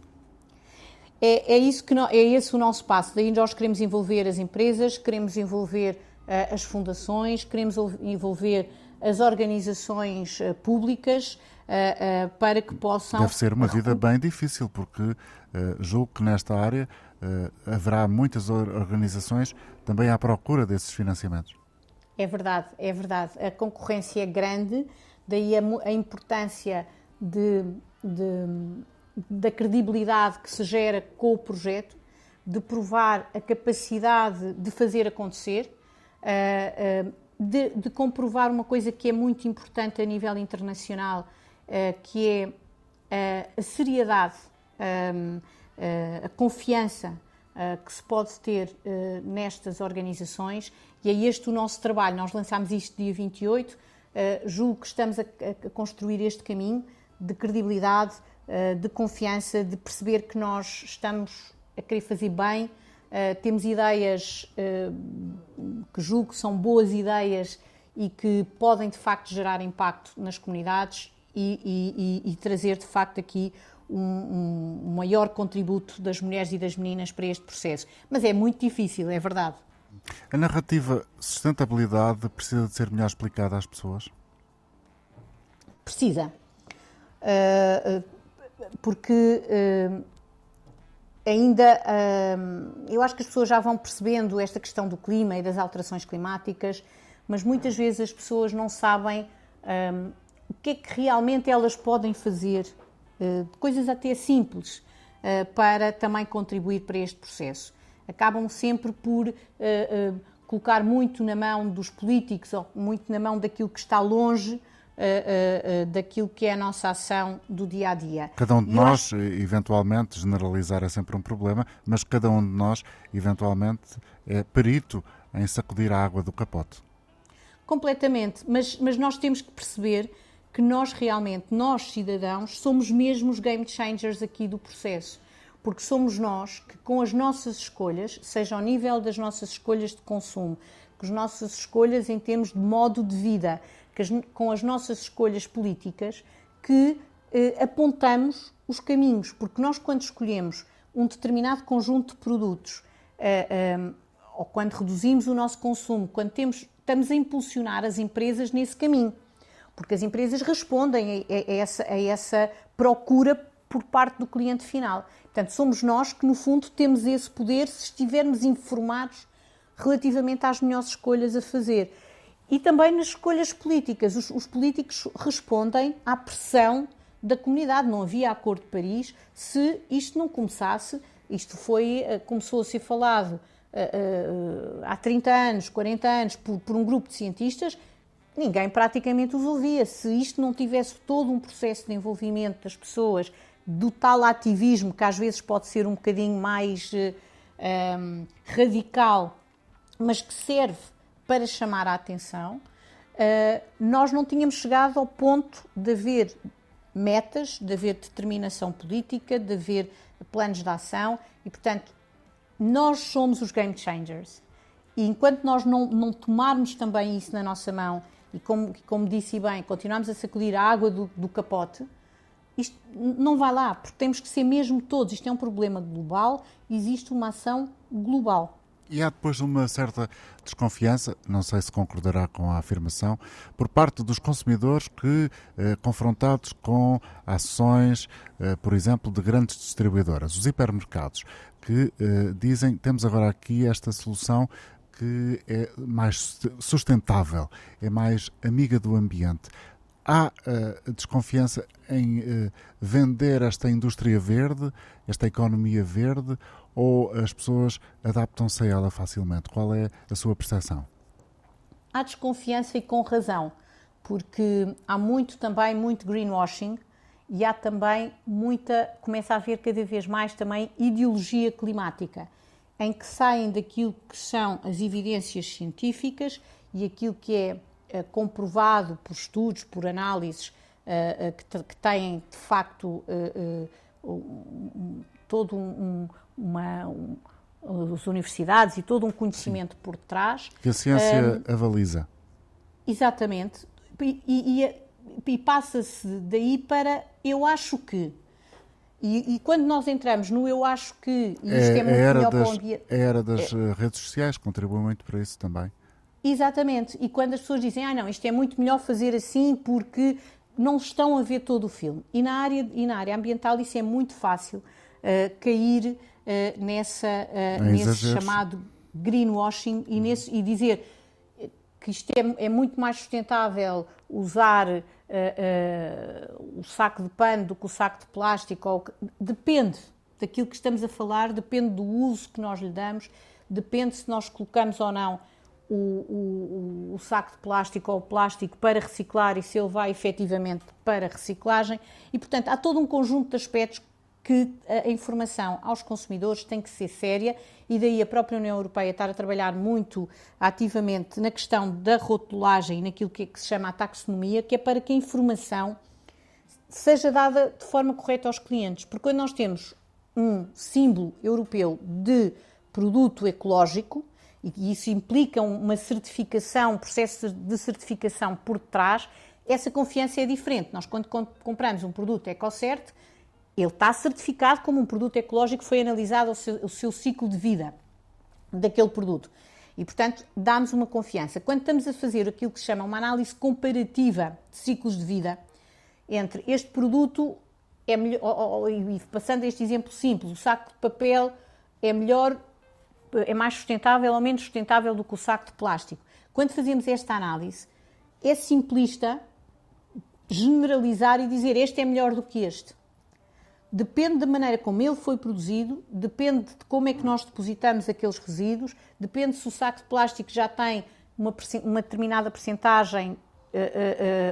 É, é, isso que no, é esse o nosso passo. Daí nós queremos envolver as empresas, queremos envolver eh, as fundações, queremos envolver as organizações eh, públicas eh, para que possam. Deve ser uma vida bem difícil, porque julgo que nesta área haverá muitas organizações também à procura desses financiamentos. É verdade, é verdade. A concorrência é grande, daí a, a importância de, de, da credibilidade que se gera com o projeto, de provar a capacidade de fazer acontecer uh, uh, de, de, comprovar uma coisa que é muito importante a nível internacional, uh, que é a seriedade, a confiança que se pode ter nestas organizações, e é este o nosso trabalho. Nós lançámos isto dia 28, julgo que estamos a, construir este caminho de credibilidade, de confiança, de perceber que nós estamos a querer fazer bem temos ideias que julgo que são boas ideias e que podem de facto gerar impacto nas comunidades e, e, e trazer de facto aqui um, um, maior contributo das mulheres e das meninas para este processo. Mas é muito difícil, é verdade. A narrativa sustentabilidade precisa de ser melhor explicada às pessoas? Precisa. Uh, porque ainda hum, eu acho que as pessoas já vão percebendo esta questão do clima e das alterações climáticas, mas muitas vezes as pessoas não sabem o que é que realmente elas podem fazer, uh, coisas até simples, uh, para também contribuir para este processo. Acabam sempre por uh, colocar muito na mão dos políticos ou muito na mão daquilo que está longe uh, uh, daquilo que é a nossa ação do dia a dia. Cada um de nós, acho... eventualmente, generalizar é sempre um problema, mas cada um de nós, eventualmente, é perito em sacudir a água do capote. Completamente, mas, mas nós temos que perceber que nós realmente, nós cidadãos, somos mesmo os game changers aqui do processo. Porque somos nós que, com as nossas escolhas, seja ao nível das nossas escolhas de consumo, com as nossas escolhas em termos de modo de vida, com as nossas escolhas políticas que eh, apontamos os caminhos, porque nós, quando escolhemos um determinado conjunto de produtos, eh, eh, ou quando reduzimos o nosso consumo, quando temos, estamos a impulsionar as empresas nesse caminho, porque as empresas respondem a, a, essa, a essa procura por parte do cliente final. Portanto, somos nós que, no fundo, temos esse poder se estivermos informados relativamente às melhores escolhas a fazer. E também nas escolhas políticas. Os, os, políticos respondem à pressão da comunidade. Não havia Acordo de Paris se isto não começasse. Isto foi, eh, começou a ser falado uh, uh, há 30 anos, 40 anos, por, por um grupo de cientistas. Ninguém praticamente os ouvia. Se isto não tivesse todo um processo de envolvimento das pessoas, do tal ativismo que às vezes pode ser um bocadinho mais um, radical, mas que serve para chamar a atenção, uh, nós não tínhamos chegado ao ponto de haver metas, de haver determinação política, de haver planos de ação e, portanto, nós somos os game changers. E enquanto nós não, não tomarmos também isso na nossa mão e, como, como disse bem, continuarmos a sacudir a água do, do capote, isto não vai lá, porque temos que ser mesmo todos. Isto é um problema global, existe uma ação global. E há depois uma certa desconfiança, não sei se concordará com a afirmação, por parte dos consumidores que, eh, confrontados com ações, eh, por exemplo, de grandes distribuidoras, os hipermercados, que eh, dizem temos agora aqui esta solução que é mais sustentável, é mais amiga do ambiente. Há uh, desconfiança em uh, vender esta indústria verde, esta economia verde, ou as pessoas adaptam-se a ela facilmente? Qual é a sua percepção? Há desconfiança e com razão, porque há muito também, muito greenwashing e há também muita, começa a haver cada vez mais também ideologia climática, em que saem daquilo que são as evidências científicas e aquilo que é uh, comprovado por estudos, por análises uh, uh, que, que, têm de facto todo um, uma, um, as universidades e todo um conhecimento Sim. por trás. Que a ciência um, avaliza. Exatamente. E, e, e passa-se daí para eu acho que. E, e, quando nós entramos no eu acho que, e isto é, é muito melhor das, para o ambiente. A era das é, eh, redes sociais contribui muito para isso também. Exatamente. E quando as pessoas dizem, ah, não, isto é muito melhor fazer assim porque não estão a ver todo o filme. E na área, e na área ambiental isso é muito fácil uh, cair uh, nessa, uh, nesse chamado greenwashing e, nesse, e dizer que isto é, é, muito mais sustentável usar uh, o saco de pano do que o saco de plástico. Ou, depende daquilo que estamos a falar, depende do uso que nós lhe damos, depende se nós colocamos ou não o, o, o, saco de plástico ou o plástico para reciclar e se ele vai efetivamente para reciclagem. E, portanto, há todo um conjunto de aspectos que a informação aos consumidores tem que ser séria e daí a própria União Europeia estar a trabalhar muito ativamente na questão da rotulagem e naquilo que, é que se chama a taxonomia, que é para que a informação seja dada de forma correta aos clientes. Porque quando nós temos um símbolo europeu de produto ecológico, e isso implica uma certificação, um processo de certificação por trás, essa confiança é diferente. Nós, quando compramos um produto EcoCert, ele está certificado como um produto ecológico, foi analisado o seu, o seu ciclo de vida daquele produto. E, portanto, dá-nos uma confiança. Quando estamos a fazer aquilo que se chama uma análise comparativa de ciclos de vida, entre este produto é melhor, e passando a este exemplo simples, o saco de papel é melhor é mais sustentável ou menos sustentável do que o saco de plástico. Quando fazemos esta análise, é simplista generalizar e dizer este é melhor do que este. Depende da maneira como ele foi produzido, depende de como é que nós depositamos aqueles resíduos, depende se o saco de plástico já tem uma, uma determinada percentagem uh,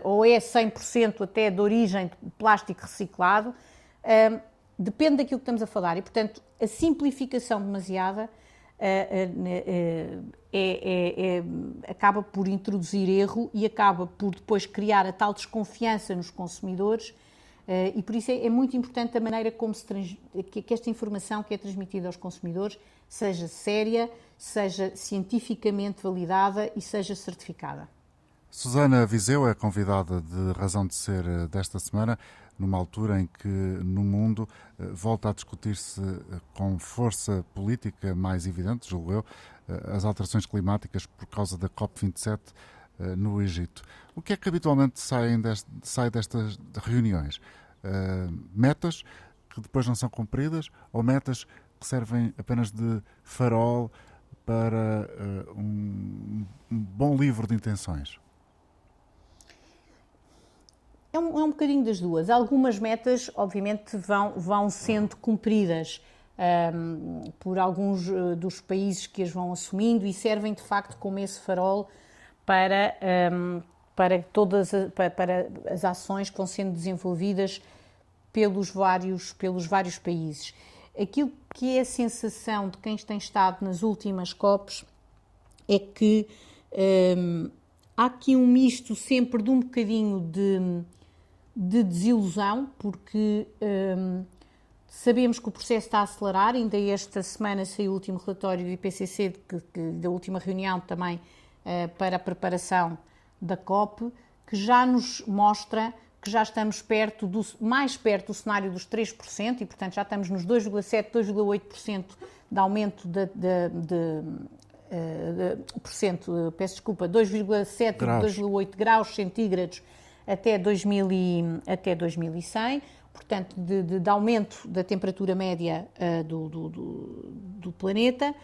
uh, ou é 100% até de origem de plástico reciclado. depende daquilo que estamos a falar e, portanto, a simplificação demasiada é, é, é, acaba por introduzir erro e acaba por depois criar a tal desconfiança nos consumidores e por isso é, é, muito importante a maneira como se trans, que, que, esta informação que é transmitida aos consumidores seja séria, seja cientificamente validada e seja certificada. Susana Viseu é convidada de razão de ser eh, desta semana, numa altura em que no mundo eh, volta a discutir-se com força política mais evidente, julgo eu, as alterações climáticas por causa da COP27 no Egito. O que é que habitualmente sai destas reuniões? Uh, metas que depois não são cumpridas ou metas que servem apenas de farol para uh, um, um, bom livro de intenções? É um, é um bocadinho das duas. Algumas metas, obviamente, vão, vão sendo cumpridas um, por alguns uh, dos países que as vão assumindo e servem, de facto, como esse farol para, um, para todas para, para as ações que vão sendo desenvolvidas pelos vários, pelos vários países. Aquilo que é a sensação de quem tem estado nas últimas COPs é que hum, há aqui um misto sempre de um bocadinho de, de desilusão, porque hum, sabemos que o processo está a acelerar. Ainda esta semana saiu o último relatório do IPCC, da última reunião também uh, para a preparação da COP, que já nos mostra que já estamos perto do, mais perto do cenário dos 3%, e portanto já estamos nos 2,7%, 2,8% de aumento de, de, de, eh, de, cento, peço desculpa, 2,7 2,8 graus centígrados até, 2000 e, até 2100, portanto, de, aumento da temperatura média uh, do, do, do, do, planeta,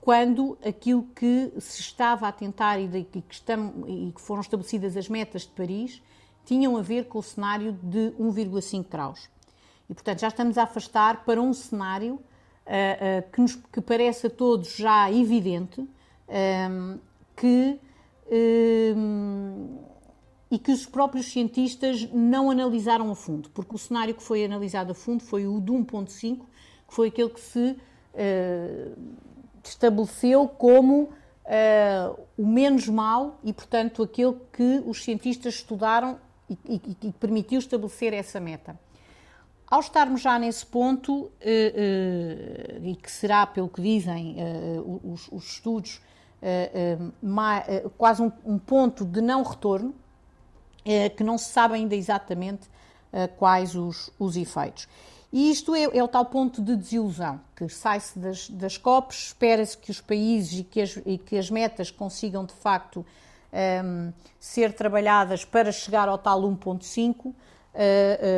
quando aquilo que se estava a tentar e, de, que, estamos, e que foram estabelecidas as metas de Paris tinham a ver com o cenário de 1,5 graus. E, portanto, já estamos a afastar para um cenário uh, uh, que, nos, que parece a todos já evidente um, que, um, e que os próprios cientistas não analisaram a fundo, porque o cenário que foi analisado a fundo foi o de 1,5, que foi aquele que se uh, estabeleceu como Uh, o menos mal e, portanto, aquele que os cientistas estudaram e, e, e permitiu estabelecer essa meta. Ao estarmos já nesse ponto, eh, eh, e que será, pelo que dizem os, os, estudos, quase um, um, ponto de não retorno, que não se sabe ainda exatamente quais os, os efeitos. E isto é, é, o tal ponto de desilusão, que sai-se das, das espera-se que os países e que as, e que as metas consigam de facto um, ser trabalhadas para chegar ao tal 1.5. Uh,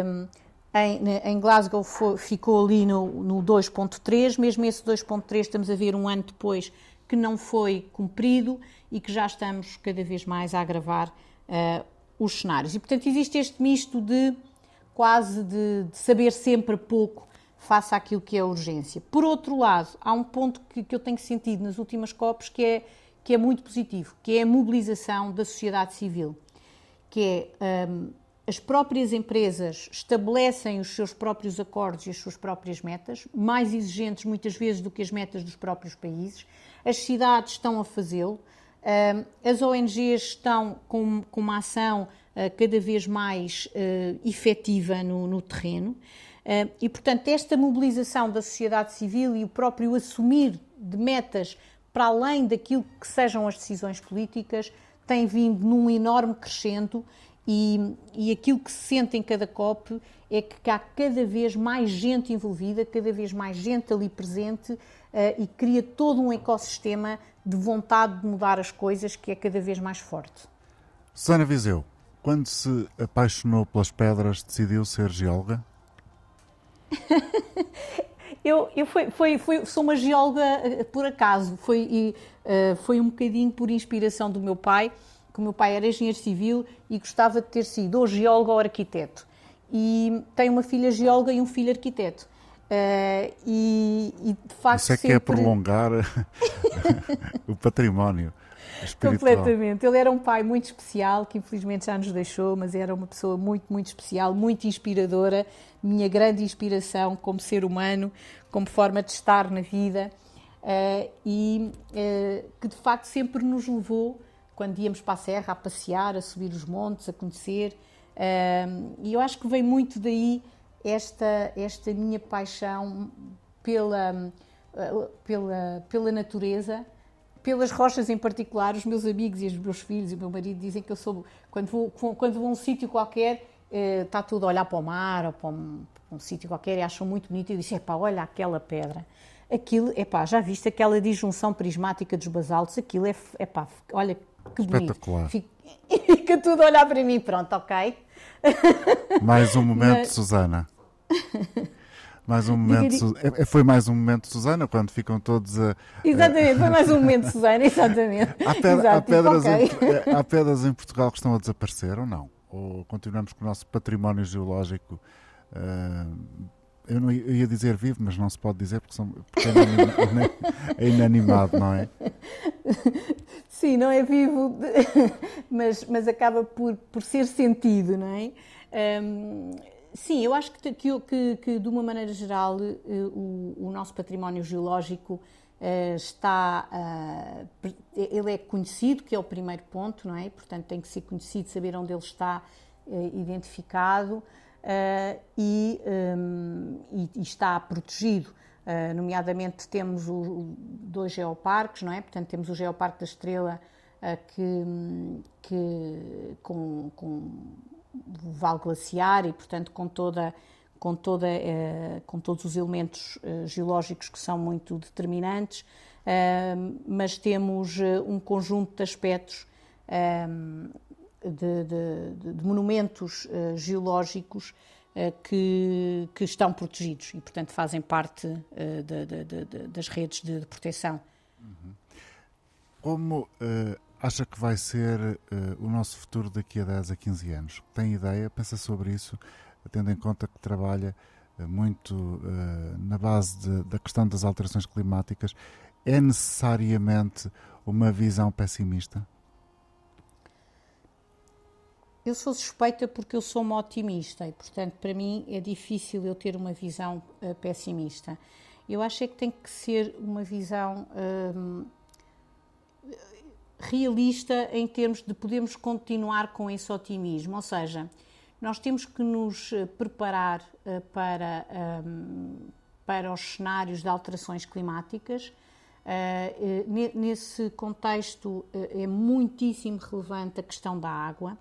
um, em, em, Glasgow foi, ficou ali no, no 2.3, mesmo esse 2.3 estamos a ver um ano depois que não foi cumprido e que já estamos cada vez mais a agravar uh, os cenários. E, portanto, existe este misto de quase de, de, saber sempre pouco face àquilo que é a urgência. Por outro lado, há um ponto que, que eu tenho sentido nas últimas COPs que é que é muito positivo, que é a mobilização da sociedade civil, que é um, as próprias empresas estabelecem os seus próprios acordos e as suas próprias metas, mais exigentes muitas vezes do que as metas dos próprios países. As cidades estão a fazê-lo, hum, as ONGs estão com, com uma ação cada vez mais uh, efetiva no, no terreno. Uh, e, portanto, esta mobilização da sociedade civil e o próprio assumir de metas para além daquilo que sejam as decisões políticas, tem vindo num enorme crescendo e, e aquilo que se sente em cada COP é que há cada vez mais gente envolvida, cada vez mais gente ali presente uh, e cria todo um ecossistema de vontade de mudar as coisas que é cada vez mais forte. Sana Viseu, quando se apaixonou pelas pedras, decidiu ser geóloga? eu, eu foi, foi, foi, sou uma geóloga eh, por acaso, foi, e, uh, foi um bocadinho por inspiração do meu pai, que o meu pai era engenheiro civil e gostava de ter sido ou geólogo ou arquiteto. E tem uma filha geóloga e um filho arquiteto. Uh, e, e, de facto Isso é sempre... que é prolongar o património. Espiritual. Completamente. Ele era um pai muito especial, que infelizmente já nos deixou, mas era uma pessoa muito, muito especial, muito inspiradora, minha grande inspiração como ser humano, como forma de estar na vida, uh, e uh, que de facto sempre nos levou, quando íamos para a serra, a passear, a subir os montes, a conhecer, uh, e eu acho que vem muito daí esta, esta minha paixão pela, pela, pela natureza, pelas rochas em particular, os meus amigos e os meus filhos e o meu marido dizem que eu sou, quando vou, quando vou a um sítio qualquer, eh, está tudo a olhar para o mar ou para um, um sítio qualquer e acham muito bonito e dizem, epá, olha aquela pedra. Aquilo, epá, já viste aquela disjunção prismática dos basaltos? Aquilo é, epá, olha que bonito. Espetacular. Fica, fica tudo a olhar para mim, pronto, ok? Mais um momento, Mas... Susana. Mais um momento. É, é, foi mais um momento, Susana, quando ficam todos a. Exatamente, foi mais um momento, Susana, exatamente. Há, pedra, há, pedras okay. em, há pedras em Portugal que estão a desaparecer ou não? Ou continuamos com o nosso património geológico? Uh, eu, não, eu ia dizer vivo, mas não se pode dizer porque, são, porque é, é inanimado, não é? Sim, não é vivo, mas, mas acaba por, por ser sentido, não é? Um, Sim, eu acho que, que, que, que de uma maneira geral, eh, o, o nosso património geológico uh, está. Uh, ele é conhecido, que é o primeiro ponto, não é? Portanto, tem que ser conhecido, saber onde ele está identificado e, um, e, e, está protegido. nomeadamente, temos o, dois geoparques, não é? Portanto, temos o Geoparque da Estrela, que, que com, com vale glaciar e, portanto, com toda com, toda, eh, com todos os elementos eh, geológicos que são muito determinantes, eh, mas temos um conjunto de aspectos de, de, de monumentos geológicos que, que, estão protegidos e, portanto, fazem parte de, das redes de, proteção. Uhum. Como acha que vai ser uh, o nosso futuro daqui a 10 a 15 anos? Tem ideia? Pensa sobre isso, tendo em conta que trabalha uh, muito uh, na base de, da questão das alterações climáticas. É necessariamente uma visão pessimista? Eu sou suspeita porque eu sou uma otimista e, portanto, para mim é difícil eu ter uma visão pessimista. Eu acho é que tem que ser uma visão hum, realista em termos de podermos continuar com esse otimismo, ou seja, nós temos que nos eh, preparar eh, para, ehm, para os cenários de alterações climáticas. Eh, nesse contexto é muitíssimo relevante a questão da água,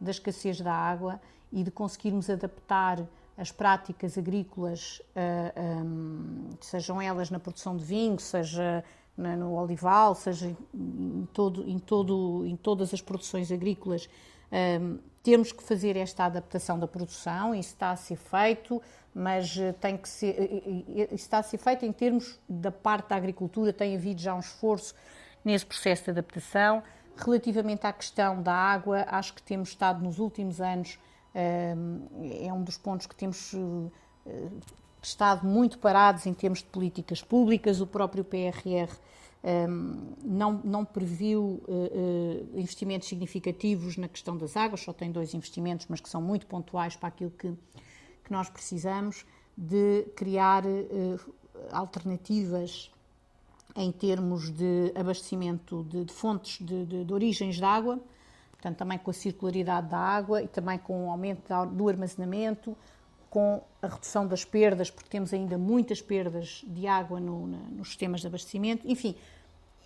da escassez da água e de conseguirmos adaptar as práticas agrícolas, ehm, sejam elas na produção de vinho, seja né, no olival, seja em, todo, em, todo, em todas as produções agrícolas, um, temos que fazer esta adaptação da produção, isso está a ser feito, mas eh, tem que ser, eh, eh, isso está a ser feito em termos da parte da agricultura, tem havido já um esforço nesse processo de adaptação. Relativamente à questão da água, acho que temos estado nos últimos anos, é um dos pontos que temos estado muito parados em termos de políticas públicas. O próprio PRR um, não, não previu uh, investimentos significativos na questão das águas, só tem dois investimentos, mas que são muito pontuais para aquilo que, que nós precisamos, de criar uh, alternativas em termos de abastecimento de, de fontes de, de, de, origens de água, portanto, também com a circularidade da água e também com o aumento do armazenamento, com a redução das perdas, porque temos ainda muitas perdas de água no, nos sistemas de abastecimento. Enfim,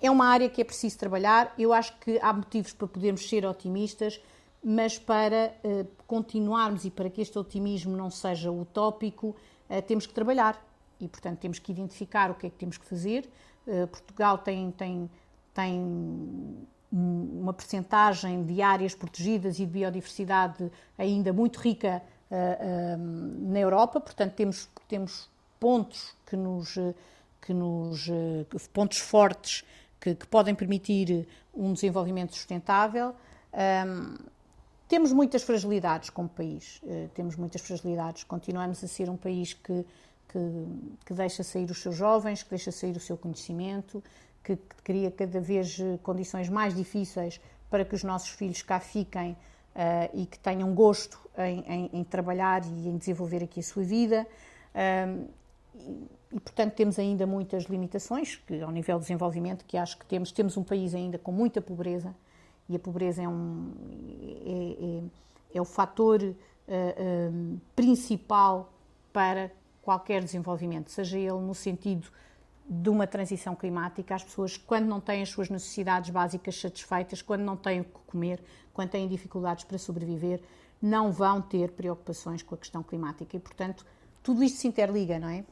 é uma área que é preciso trabalhar. Eu acho que há motivos para podermos ser otimistas, mas para uh, continuarmos e para que este otimismo não seja utópico, uh, temos que trabalhar e, portanto, temos que identificar o que é que temos que fazer. Uh, Portugal tem, tem, tem uma percentagem de áreas protegidas e de biodiversidade ainda muito rica na Europa, portanto temos, temos pontos que nos, que nos pontos fortes que, que podem permitir um desenvolvimento sustentável. Um, temos muitas fragilidades como país, uh, temos muitas fragilidades. Continuamos a ser um país que, que, que, deixa sair os seus jovens, que deixa sair o seu conhecimento, que, que cria cada vez eh, condições mais difíceis para que os nossos filhos cá fiquem uh, e que tenham gosto em, em, em, trabalhar e em desenvolver aqui a sua vida. Um, e, portanto, temos ainda muitas limitações que, ao nível de desenvolvimento que acho que temos. Temos um país ainda com muita pobreza e a pobreza é, um, é, é, é o fator uh, uh, principal para qualquer desenvolvimento, seja ele no sentido de uma transição climática, as pessoas, quando não têm as suas necessidades básicas satisfeitas, quando não têm o que comer, quando têm dificuldades para sobreviver, não vão ter preocupações com a questão climática. E, portanto, tudo isto se interliga, não é?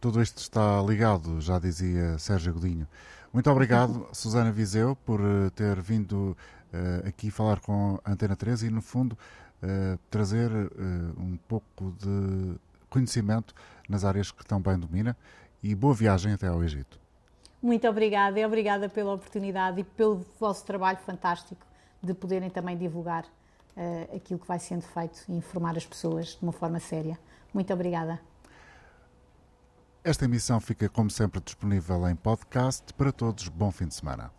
Tudo isto está ligado, já dizia Sérgio Godinho. Muito obrigado, Susana Viseu, por eh, ter vindo uh, aqui falar com a Antena 13 e, no fundo, uh, trazer uh, um pouco de conhecimento nas áreas que tão bem domina e boa viagem até ao Egito. Muito obrigada e obrigada pela oportunidade e pelo vosso trabalho fantástico de poderem também divulgar aquilo que vai sendo feito e informar as pessoas de uma forma séria. Muito obrigada. Esta emissão fica, como sempre, disponível em podcast. Para todos, bom fim de semana.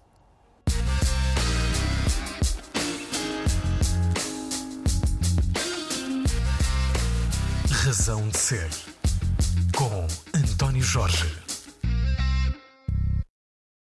Razão de Ser, com António Jorge.